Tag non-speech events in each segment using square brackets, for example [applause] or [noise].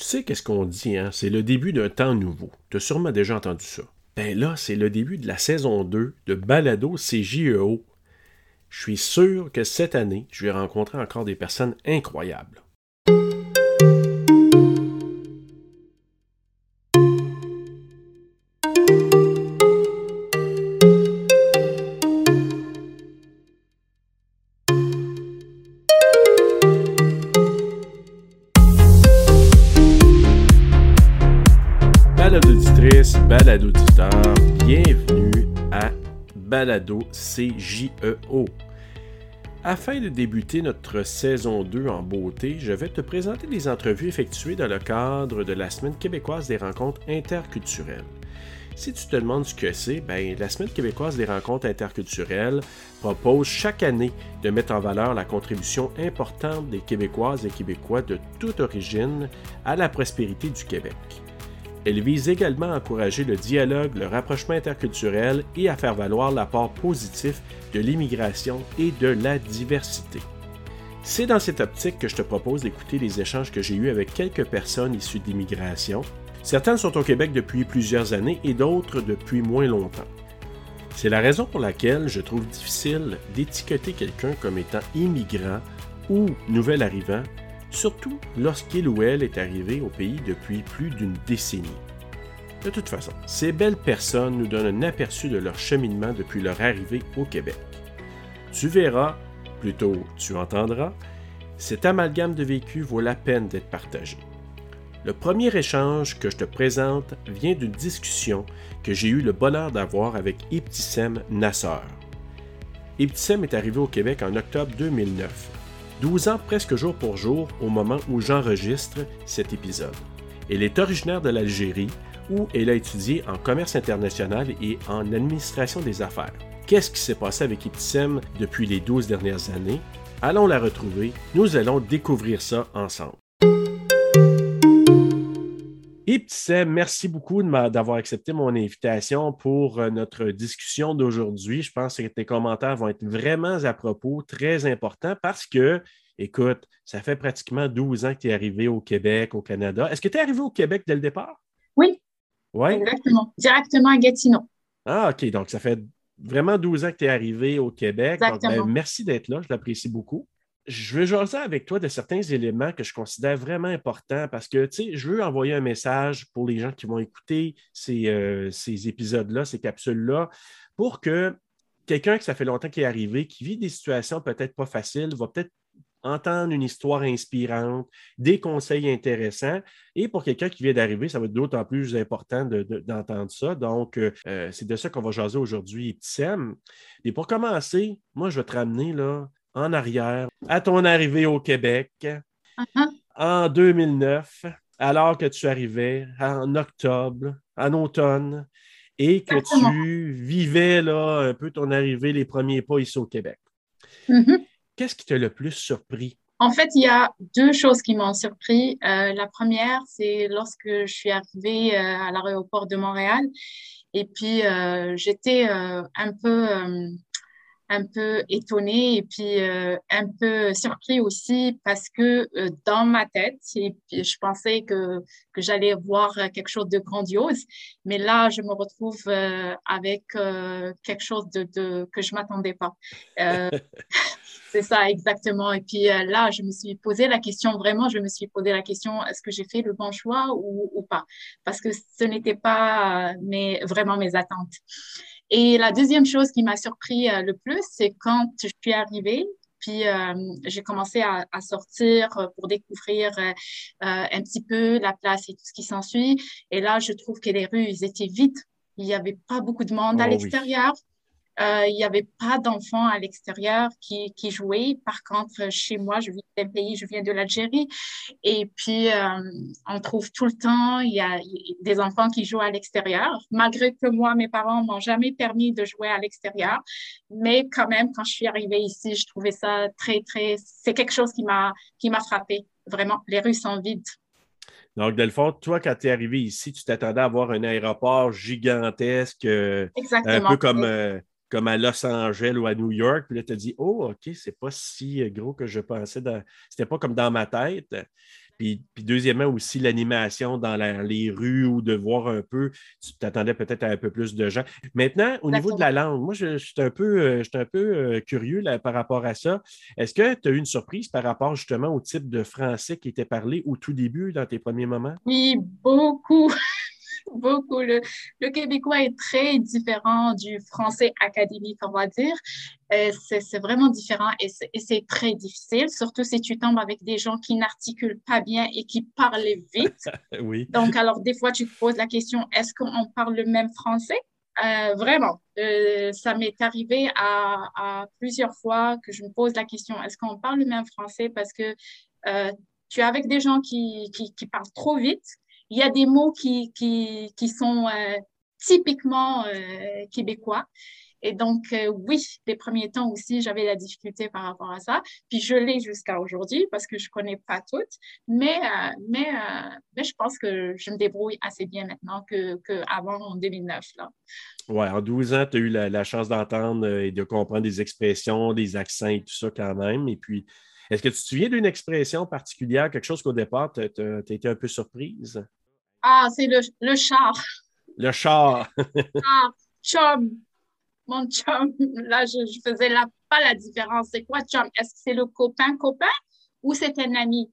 Tu sais qu'est-ce qu'on dit, hein? C'est le début d'un temps nouveau. Tu as sûrement déjà entendu ça. Ben là, c'est le début de la saison 2 de Balado CJEO. Je suis sûr que cette année, je vais rencontrer encore des personnes incroyables. CJEO. Afin de débuter notre saison 2 en beauté, je vais te présenter des entrevues effectuées dans le cadre de la Semaine québécoise des rencontres interculturelles. Si tu te demandes ce que c'est, ben, la Semaine québécoise des rencontres interculturelles propose chaque année de mettre en valeur la contribution importante des Québécoises et Québécois de toute origine à la prospérité du Québec. Elle vise également à encourager le dialogue, le rapprochement interculturel et à faire valoir l'apport positif de l'immigration et de la diversité. C'est dans cette optique que je te propose d'écouter les échanges que j'ai eus avec quelques personnes issues de l'immigration. Certaines sont au Québec depuis plusieurs années et d'autres depuis moins longtemps. C'est la raison pour laquelle je trouve difficile d'étiqueter quelqu'un comme étant immigrant ou nouvel arrivant surtout lorsqu'il ou elle est arrivé au pays depuis plus d'une décennie. De toute façon, ces belles personnes nous donnent un aperçu de leur cheminement depuis leur arrivée au Québec. Tu verras, plutôt tu entendras, cet amalgame de vécu vaut la peine d'être partagé. Le premier échange que je te présente vient d'une discussion que j'ai eu le bonheur d'avoir avec Ibtissem Nassar. Ibtissem est arrivé au Québec en octobre 2009 12 ans presque jour pour jour au moment où j'enregistre cet épisode. Elle est originaire de l'Algérie où elle a étudié en commerce international et en administration des affaires. Qu'est-ce qui s'est passé avec Ipsem depuis les 12 dernières années? Allons la retrouver, nous allons découvrir ça ensemble. Ipsem, merci beaucoup d'avoir accepté mon invitation pour euh, notre discussion d'aujourd'hui. Je pense que tes commentaires vont être vraiment à propos, très importants, parce que, écoute, ça fait pratiquement 12 ans que tu es arrivé au Québec, au Canada. Est-ce que tu es arrivé au Québec dès le départ? Oui. Oui? Exactement. Directement à Gatineau. Ah, OK. Donc, ça fait vraiment 12 ans que tu es arrivé au Québec. Ben, merci d'être là. Je l'apprécie beaucoup je veux jaser avec toi de certains éléments que je considère vraiment importants parce que, tu sais, je veux envoyer un message pour les gens qui vont écouter ces, euh, ces épisodes-là, ces capsules-là, pour que quelqu'un qui ça fait longtemps qu'il est arrivé, qui vit des situations peut-être pas faciles, va peut-être entendre une histoire inspirante, des conseils intéressants. Et pour quelqu'un qui vient d'arriver, ça va être d'autant plus important d'entendre ça. Donc, euh, euh, c'est de ça qu'on va jaser aujourd'hui, Sam. Et pour commencer, moi, je vais te ramener là, en arrière à ton arrivée au Québec uh-huh. en 2009, alors que tu arrivais en octobre, en automne, et que tu vivais là, un peu ton arrivée, les premiers pas ici au Québec. Mm-hmm. Qu'est-ce qui t'a le plus surpris? En fait, il y a deux choses qui m'ont surpris. Euh, la première, c'est lorsque je suis arrivée euh, à l'aéroport de Montréal. Et puis, euh, j'étais un peu un peu étonné et puis euh, un peu surpris aussi parce que euh, dans ma tête, et je pensais que, que j'allais voir quelque chose de grandiose, mais là, je me retrouve euh, avec quelque chose de, de que je m'attendais pas. [laughs] C'est ça, exactement. Et puis là, je me suis posé la question, vraiment, je me suis posé la question, est-ce que j'ai fait le bon choix ou, ou pas? Parce que ce n'était pas mes, vraiment mes attentes. Et la deuxième chose qui m'a surpris euh, le plus, c'est quand je suis arrivée, puis euh, j'ai commencé à, sortir pour découvrir euh, un petit peu la place et tout ce qui s'ensuit. Et là, je trouve que les rues, ils étaient vides. Il n'y avait pas beaucoup de monde à oh l'extérieur. Euh, il n'y avait pas d'enfants à l'extérieur qui, qui, jouaient. Par contre, chez moi, je viens d'un pays, je viens de l'Algérie. Et puis, euh, on trouve tout le temps, il y a des enfants qui jouent à l'extérieur. Malgré que moi, mes parents m'ont jamais permis de jouer à l'extérieur. Mais quand même, quand je suis arrivée ici, je trouvais ça très, très, c'est quelque chose qui m'a, qui m'a frappé. Vraiment, les rues sont vides. Donc, Delphine, toi, quand tu es arrivé ici, tu t'attendais à avoir un aéroport gigantesque. Euh, un peu comme, comme à Los Angeles ou à New York. Puis là, tu as dit, oh, OK, c'est pas si gros que je pensais. Dans... C'était pas comme dans ma tête. Puis, deuxièmement, aussi l'animation dans les rues ou de voir un peu, tu t'attendais peut-être à un peu plus de gens. Maintenant, au niveau de la langue, moi, je, suis un peu, euh, un peu euh, curieux par rapport à ça. Est-ce que tu as eu une surprise par rapport justement au type de français qui était parlé au tout début, dans tes premiers moments? Oui, beaucoup. [laughs] beaucoup. Le, québécois est très différent du français académique, on va dire. Euh, c'est vraiment différent et c'est très difficile, surtout si tu tombes avec des gens qui n'articulent pas bien et qui parlent vite. [laughs] oui. Donc, alors, des fois, tu te poses la question, est-ce qu'on parle le même français? Euh, vraiment, euh, ça m'est arrivé à, plusieurs fois que je me pose la question, est-ce qu'on parle le même français? Parce que tu es avec des gens qui, qui parlent trop vite il y a des mots qui, qui, qui sont euh, typiquement euh, québécois. Et donc, euh, oui, les premiers temps aussi, j'avais la difficulté par rapport à ça. Puis je l'ai jusqu'à aujourd'hui parce que je ne connais pas toutes. Mais, mais, mais je pense que je me débrouille assez bien maintenant qu'avant que en 2009. Là. Ouais, en 12 ans, tu as eu la, chance d'entendre et de comprendre des expressions, des accents et tout ça quand même. Et puis, est-ce que tu te souviens d'une expression particulière, quelque chose qu'au départ, tu as, été un peu surprise? Ah, c'est le, le char. Le char. [laughs] ah, chum. Mon chum. Là, je ne faisais pas la différence. C'est quoi chum? Est-ce que c'est le copain-copain ou c'est un ami?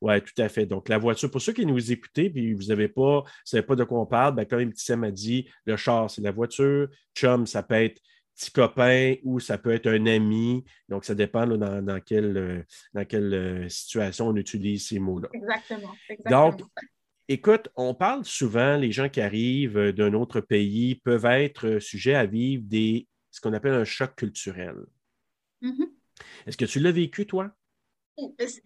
Oui, tout à fait. Donc, la voiture, pour ceux qui nous écoutez, puis vous n'avez pas, savez pas de quoi on parle, ben, comme Sam a dit, le char, c'est la voiture. Chum, ça peut être petit copain ou ça peut être un ami. Donc, ça dépend dans, quelle, dans quelle euh, situation on utilise ces mots-là. Exactement, exactement. Donc, écoute, on parle souvent, les gens qui arrivent euh, d'un autre pays peuvent être euh, sujets à vivre des, ce qu'on appelle un choc culturel. Mm-hmm. Est-ce que tu l'as vécu, toi?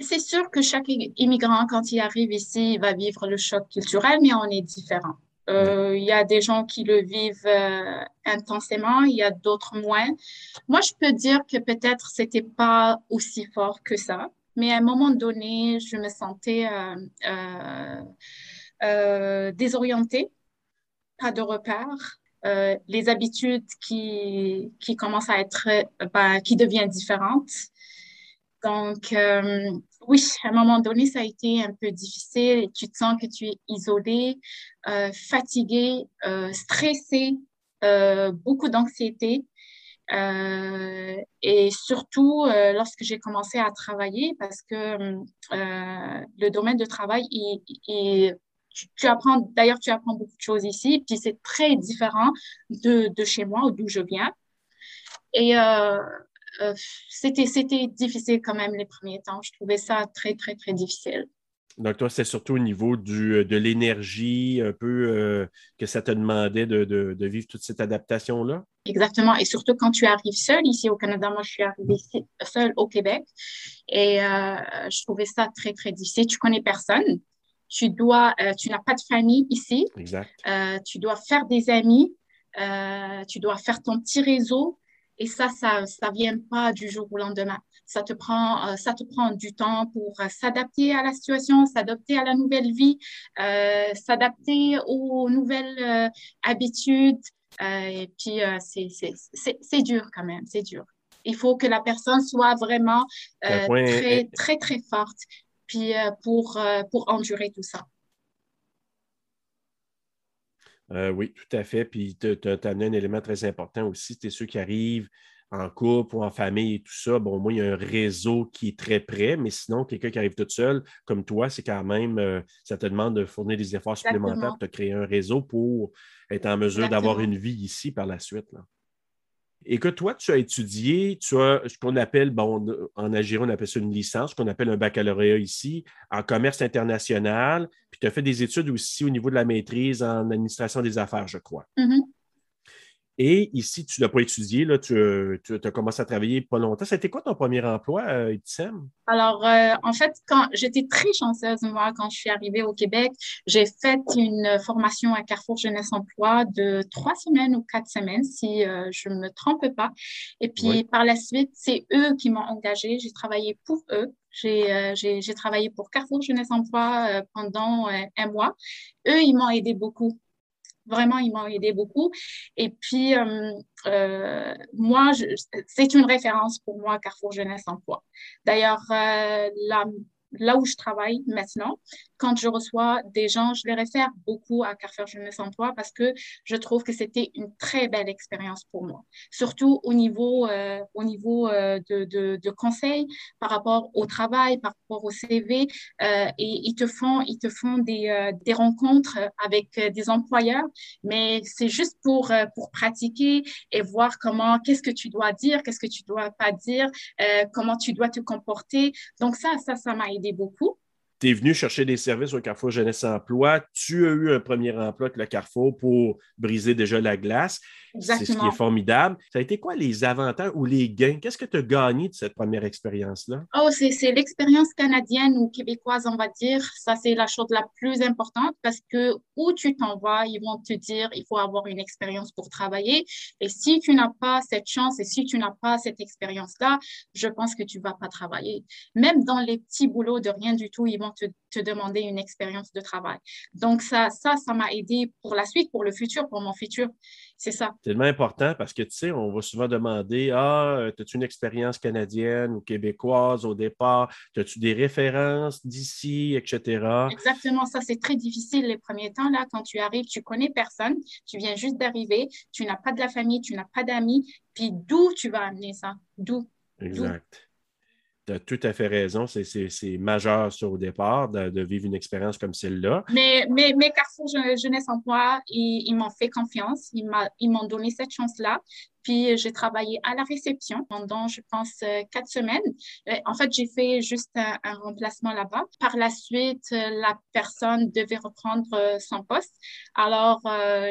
C'est sûr que chaque immigrant, quand il arrive ici, va vivre le choc culturel, mais on est différent. Euh, il y a des gens qui le vivent euh, intensément, il y a d'autres moins. Moi, je peux dire que peut-être c'était pas aussi fort que ça, mais à un moment donné, je me sentais euh, désorientée, pas de repères. les habitudes qui, qui commencent à être, ben, qui deviennent différentes. Donc, oui, à un moment donné, ça a été un peu difficile tu te sens que tu es isolé, euh, fatigué, euh, stressé, euh, beaucoup d'anxiété. et surtout, lorsque j'ai commencé à travailler, parce que le domaine de travail, tu, apprends, d'ailleurs, tu apprends beaucoup de choses ici, puis c'est très différent de, de chez moi, d'où je viens. Et euh, c'était, c'était difficile quand même les premiers temps. Je trouvais ça très, très, très difficile. Donc, toi, c'est surtout au niveau du, euh, de l'énergie, un peu euh, que ça te demandait de, de, vivre toute cette adaptation-là? Exactement. Et surtout quand tu arrives seul ici au Canada, moi, je suis arrivée seule au Québec. Et je trouvais ça très, très difficile. Tu connais personne? Tu dois, tu n'as pas de famille ici. Exact. tu dois faire des amis. tu dois faire ton petit réseau. Et ça, ça ne vient pas du jour au lendemain. Ça te prend, euh, ça te prend du temps pour euh, s'adapter à la situation, s'adapter à la nouvelle vie, euh, s'adapter aux nouvelles habitudes. et puis, c'est dur quand même, c'est dur. Il faut que la personne soit vraiment très, très, très forte puis, pour, pour endurer tout ça. Euh, oui, tout à fait. Puis tu as, amené un élément très important aussi. Tu es ceux qui arrivent en couple ou en famille et tout ça. Bon, moi, il y a un réseau qui est très près, mais sinon, quelqu'un qui arrive tout seul, comme toi, c'est quand même, euh, ça te demande de fournir des efforts supplémentaires pour te créer un réseau pour être en mesure d'avoir une vie ici par la suite. Là. Et que toi, tu as étudié, tu as ce qu'on appelle, bon, en Algérie, on appelle ça une licence, ce qu'on appelle un baccalauréat ici, en commerce international, puis tu as fait des études aussi au niveau de la maîtrise en administration des affaires, je crois. Mm-hmm. Et ici, tu ne l'as pas étudié, là, tu, as commencé à travailler pas longtemps. C'était quoi ton premier emploi, euh, Alors, euh, en fait, quand j'étais très chanceuse, moi, quand je suis arrivée au Québec, j'ai fait une formation à Carrefour Jeunesse Emploi de trois semaines ou quatre semaines, si euh, je ne me trompe pas. Et puis, par la suite, c'est eux qui m'ont engagée. J'ai travaillé pour eux. J'ai travaillé pour Carrefour Jeunesse Emploi pendant un mois. Eux, ils m'ont aidé beaucoup Vraiment, ils m'ont aidé beaucoup. Et puis, euh, euh, moi, c'est une référence pour moi, Carrefour Jeunesse Emploi. D'ailleurs, euh, là où je travaille maintenant, quand je reçois des gens, je les réfère beaucoup à Carrefour Jeunesse Emploi parce que je trouve que c'était une très belle expérience pour moi, surtout au niveau, euh, au niveau euh, de, de, conseils par rapport au travail, par rapport au CV. Euh, et ils te font, ils te font des, des rencontres avec des employeurs, mais c'est juste pour, pour pratiquer et voir comment, qu'est-ce que tu dois dire, qu'est-ce que tu dois pas dire, comment tu dois te comporter. Donc ça, ça, ça m'a aidé beaucoup tu es venu chercher des services au Carrefour Jeunesse Emploi, tu as eu un premier emploi avec le Carrefour pour briser déjà la glace. C'est ce qui est formidable. Ça a été quoi les avantages ou les gains? Qu'est-ce que tu as gagné de cette première expérience-là? Oh, c'est l'expérience canadienne ou québécoise, on va dire. Ça, c'est la chose la plus importante parce que où tu t'en vas, ils vont te dire il faut avoir une expérience pour travailler. Et si tu n'as pas cette chance et si tu n'as pas cette expérience-là, je pense que tu ne vas pas travailler. Même dans les petits boulots de rien du tout, ils vont te, te demander une expérience de travail. Donc, ça, ça, ça m'a aidé pour la suite, pour le futur, pour mon futur. C'est ça. C'est tellement important parce que, tu sais, on va souvent demander Ah, as-tu une expérience canadienne ou québécoise au départ? As-tu des références d'ici, etc. Exactement, ça, c'est très difficile les premiers temps. Là, quand tu arrives, tu connais personne, tu viens juste d'arriver, tu n'as pas de la famille, tu n'as pas d'amis. Puis d'où tu vas amener ça? D'où? Exact. Tu as tout à fait raison. C'est majeur sur au départ de, vivre une expérience comme celle-là. Mais, mais, mais Carrefour Jeunesse Emploi, ils, ils m'ont fait confiance. Ils m'ont donné cette chance-là. Puis, j'ai travaillé à la réception pendant, je pense, euh, quatre semaines. Euh, en fait, j'ai fait juste un, remplacement là-bas. Par la suite, euh, la personne devait reprendre son poste. Alors,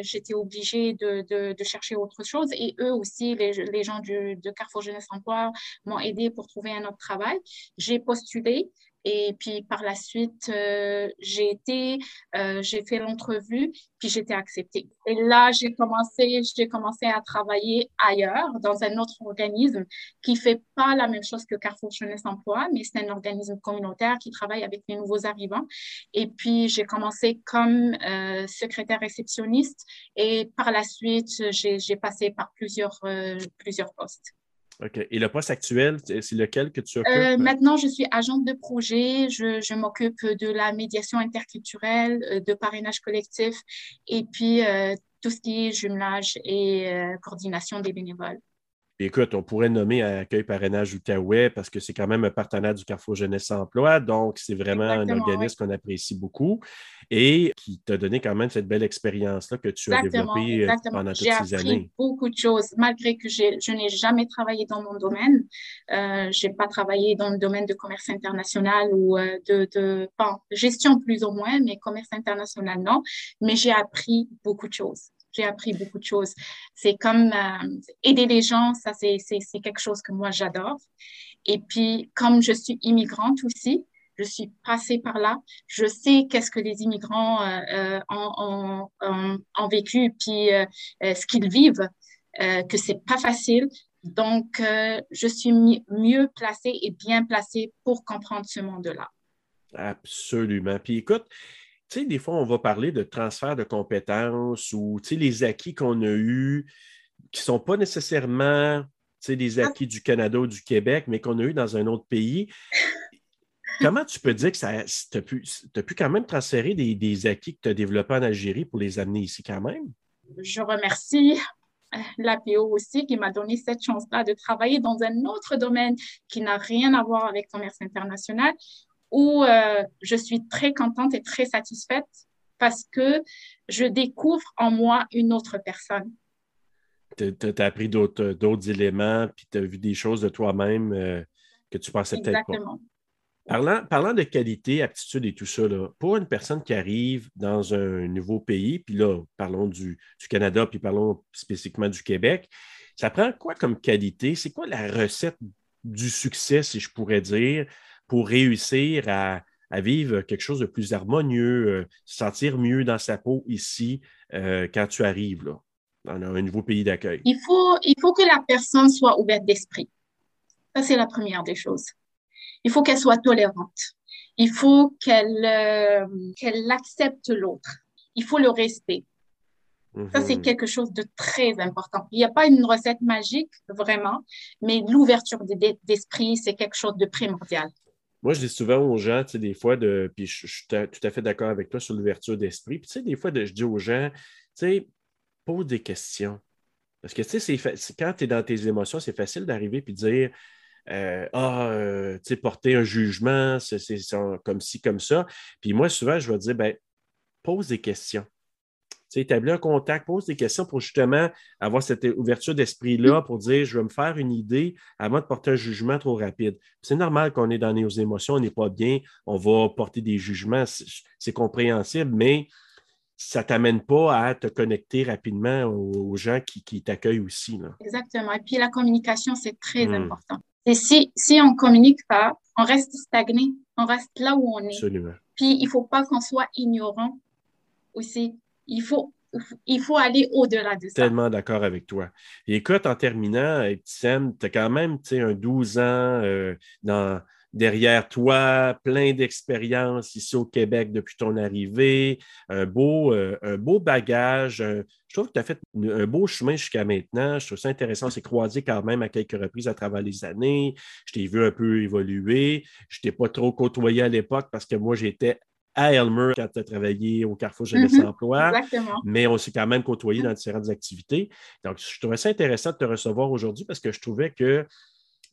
j'étais obligée de, chercher autre chose. Et eux aussi, les, gens de Carrefour Jeunesse Emploi m'ont aidé pour trouver un autre travail. J'ai postulé. Et puis par la suite, euh, j'ai été, euh, j'ai fait l'entrevue, puis j'étais acceptée. Et là, j'ai commencé, j'ai commencé à travailler ailleurs, dans un autre organisme qui fait pas la même chose que Carrefour Jeunesse Emploi, mais c'est un organisme communautaire qui travaille avec les nouveaux arrivants. Et puis j'ai commencé comme euh, secrétaire réceptionniste et par la suite, j'ai passé par plusieurs, plusieurs postes. Et le poste actuel, c'est lequel que tu occupes? Euh, maintenant, je suis agente de projet. Je, m'occupe de la médiation interculturelle, euh, de parrainage collectif et puis euh, tout ce qui est jumelage et coordination des bénévoles écoute, on pourrait nommer Accueil Parrainage Outaouais parce que c'est quand même un partenaire du Carrefour Jeunesse Emploi. Donc, c'est vraiment un organisme qu'on apprécie beaucoup et qui t'a donné quand même cette belle expérience-là que tu as développée euh, pendant toutes ces années. J'ai appris beaucoup de choses, malgré que je n'ai jamais travaillé dans mon domaine. Euh, je n'ai pas travaillé dans le domaine de commerce international ou euh, de, de gestion plus ou moins, mais commerce international, non. Mais j'ai appris beaucoup de choses j'ai appris beaucoup de choses. C'est comme euh, aider les gens, ça c'est quelque chose que moi j'adore. Et puis, comme je suis immigrante aussi, je suis passée par là, je sais qu'est-ce que les immigrants euh, euh, ont, vécu, puis ce qu'ils vivent, que c'est pas facile. Donc, je suis mieux placée et bien placée pour comprendre ce monde-là. Absolument. Puis écoute, tu sais, des fois, on va parler de transfert de compétences ou les acquis qu'on a eus qui ne sont pas nécessairement des ah. acquis du Canada ou du Québec, mais qu'on a eu dans un autre pays. Comment tu peux dire que tu as, pu, quand même transférer des, acquis que tu as développés en Algérie pour les amener ici quand même? Je remercie l'APO aussi qui m'a donné cette chance-là de travailler dans un autre domaine qui n'a rien à voir avec le commerce international, où euh, je suis très contente et très satisfaite parce que je découvre en moi une autre personne. Tu as, appris d'autres éléments, puis tu as vu des choses de toi-même euh, que tu pensais peut-être pas. Parlant, parlant de qualité, aptitude et tout ça, pour une personne qui arrive dans un nouveau pays, puis là, parlons du, du Canada, puis parlons spécifiquement du Québec, ça prend quoi comme qualité? C'est quoi la recette du succès, si je pourrais dire, pour réussir à, vivre quelque chose de plus harmonieux, euh, se sentir mieux dans sa peau ici euh, quand tu arrives là, dans un nouveau pays d'accueil? Il faut, il faut que la personne soit ouverte d'esprit. Ça, c'est la première des choses. Il faut qu'elle soit tolérante. Il faut qu'elle euh, qu'elle accepte l'autre. Il faut le respect. Ça, c'est mhm. quelque chose de très important. Il n'y a pas une recette magique, vraiment, mais l'ouverture d'esprit, c'est quelque chose de primordial. Moi, je dis souvent aux gens, tu sais, des fois, de, puis je, suis tout à fait d'accord avec toi sur l'ouverture d'esprit. Puis, tu sais, des fois, je dis aux gens, tu sais, pose des questions. Parce que, tu sais, quand tu es dans tes émotions, c'est facile d'arriver et de dire, euh, ah, euh, tu sais, porter un jugement, c'est comme ci, comme ça. Puis moi, souvent, je vais dire, ben, pose des questions. Établis un contact, pose des questions pour justement avoir cette ouverture d'esprit-là pour dire, je vais me faire une idée avant de porter un jugement trop rapide. C'est normal qu'on est dans nos émotions, on n'est pas bien, on va porter des jugements, c'est compréhensible, mais ça ne t'amène pas à te connecter rapidement aux, gens qui, t'accueillent aussi. Exactement. Et puis la communication, c'est très hmm. important. Et si, si on ne communique pas, on reste stagné, on reste là où on est. Absolument. Puis il ne faut pas qu'on soit ignorant aussi. Il faut, il faut aller au-delà de ça. Tellement d'accord avec toi. Écoute, en terminant, Sam, tu as quand même un 12 ans euh, derrière toi, plein d'expériences ici au Québec depuis ton arrivée, un beau, euh, un beau bagage. je trouve que tu as fait un beau chemin jusqu'à maintenant. Je trouve ça intéressant. C'est croisé quand même à quelques reprises à travers les années. Je t'ai vu un peu évoluer. Je ne t'ai pas trop côtoyé à l'époque parce que moi, j'étais à Elmer quand tu as travaillé au Carrefour Jeunesse mm Emploi. Mais on s'est quand même côtoyé dans différentes activités. Donc, je trouvais ça intéressant de te recevoir aujourd'hui parce que je trouvais que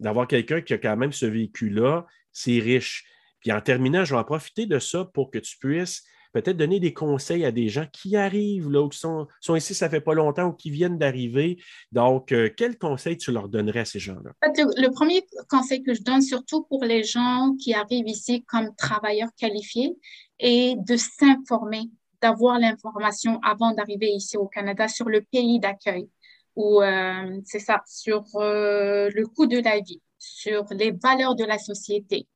d'avoir quelqu'un qui a quand même ce véhicule-là, c'est riche. Puis en terminant, je vais en profiter de ça pour que tu puisses peut-être donner des conseils à des gens qui arrivent là, ou qui sont, ici, ça fait pas longtemps, ou qui viennent d'arriver. Donc, euh, quel conseil tu leur donnerais à ces gens-là? Le, premier conseil que je donne, surtout pour les gens qui arrivent ici comme travailleurs qualifiés, est de s'informer, d'avoir l'information avant d'arriver ici au Canada sur le pays d'accueil ou euh, c'est ça, sur euh, le coût de la vie, sur les valeurs de la société,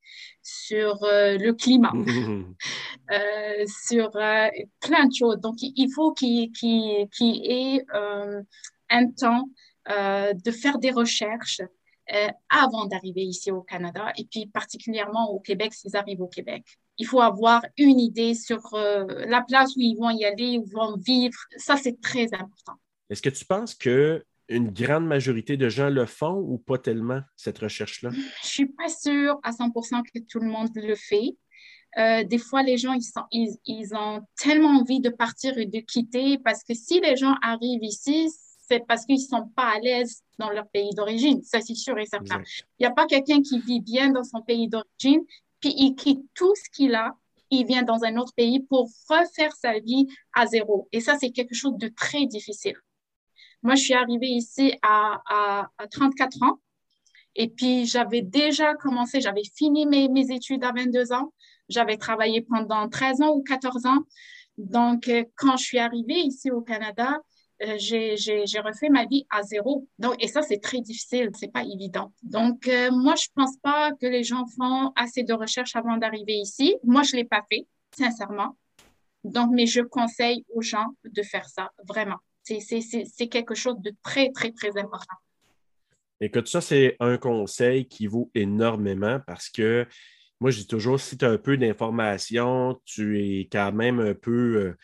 sur euh, le climat, [laughs] sur plein de choses. Donc, il faut qu'il y ait un temps de faire des recherches avant d'arriver ici au Canada et puis particulièrement au Québec s'ils arrivent au Québec. Il faut avoir une idée sur la place où ils vont y aller, où ils vont vivre. Ça, c'est très important. Est-ce que tu penses que une grande majorité de gens le font ou pas tellement, cette recherche-là? Je ne suis pas sûre à 100 que tout le monde le fait. Euh, des fois, les gens, ils, sont, ils, ont tellement envie de partir et de quitter parce que si les gens arrivent ici, c'est parce qu'ils ne sont pas à l'aise dans leur pays d'origine. Ça, c'est sûr et certain. Il n'y a pas quelqu'un qui vit bien dans son pays d'origine, puis il quitte tout ce qu'il a, il vient dans un autre pays pour refaire sa vie à zéro. Et ça, c'est quelque chose de très difficile. Moi, je suis arrivée ici à, 34 ans. Et puis, j'avais déjà commencé, j'avais fini mes, études à 22 ans. J'avais travaillé pendant 13 ans ou 14 ans. Donc, euh, quand je suis arrivée ici au Canada, euh, j'ai refait ma vie à zéro. Donc, et ça, c'est très difficile, c'est pas évident. Donc, euh, moi, je pense pas que les gens font assez de recherches avant d'arriver ici. Moi, je l'ai pas fait, sincèrement. Donc, mais je conseille aux gens de faire ça, vraiment. C'est quelque chose de très, très, très important. Écoute, ça, c'est un conseil qui vaut énormément parce que moi, je dis toujours, si tu as un peu d'informations, tu es quand même un peu, euh,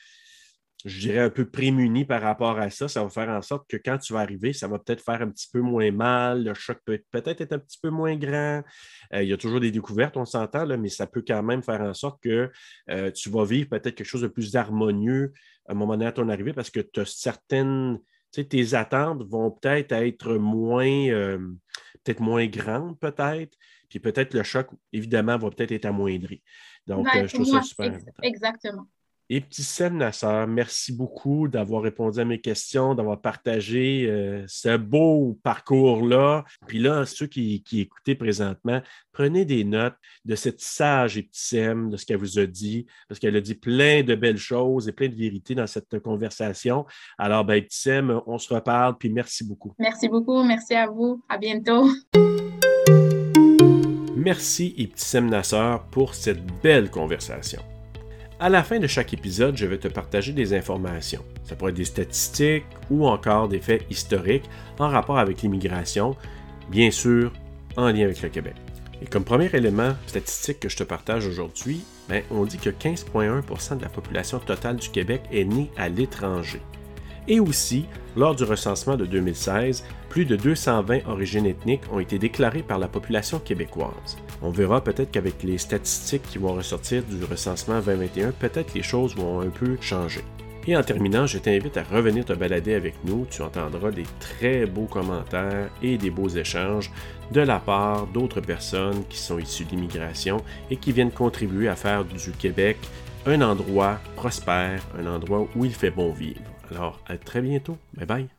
je dirais, un peu prémuni par rapport à ça. Ça va faire en sorte que quand tu vas arriver, ça va peut-être faire un petit peu moins mal. Le choc peut peut-être être un petit peu moins grand. Euh, il y a toujours des découvertes, on s'entend, mais ça peut quand même faire en sorte que euh, tu vas vivre peut-être quelque chose de plus harmonieux à un moment donné à ton arrivée parce que tu as certaines, tu sais, tes attentes vont peut-être être moins, euh, peut-être moins grandes, peut-être. Puis peut-être le choc, évidemment, va peut-être être amoindri. Donc, je trouve ça super. Exactement. Et petit Sam Nassar, merci beaucoup d'avoir répondu à mes questions, d'avoir partagé euh, ce beau parcours-là. Puis là, ceux qui, qui écoutaient présentement, prenez des notes de cette sage Sam, de ce qu'elle vous a dit, parce qu'elle a dit plein de belles choses et plein de vérités dans cette conversation. Alors, ben, Sam, on se reparle, puis merci beaucoup. Merci beaucoup, merci à vous. À bientôt. Merci Ibtissem Nassar pour cette belle conversation. À la fin de chaque épisode, je vais te partager des informations. Ça pourrait être des statistiques ou encore des faits historiques en rapport avec l'immigration, bien sûr en lien avec le Québec. Et comme premier élément statistique que je te partage aujourd'hui, ben, on dit que 15,1% de la population totale du Québec est née à l'étranger. Et aussi, lors du recensement de 2016, plus de 220 origines ethniques ont été déclarées par la population québécoise. On verra peut-être qu'avec les statistiques qui vont ressortir du recensement 2021, peut-être les choses vont un peu changer. Et en terminant, je t'invite à revenir te balader avec nous. Tu entendras des très beaux commentaires et des beaux échanges de la part d'autres personnes qui sont issues de l'immigration et qui viennent contribuer à faire du Québec un endroit prospère, un endroit où il fait bon vivre. Alors, à très bientôt. Bye bye.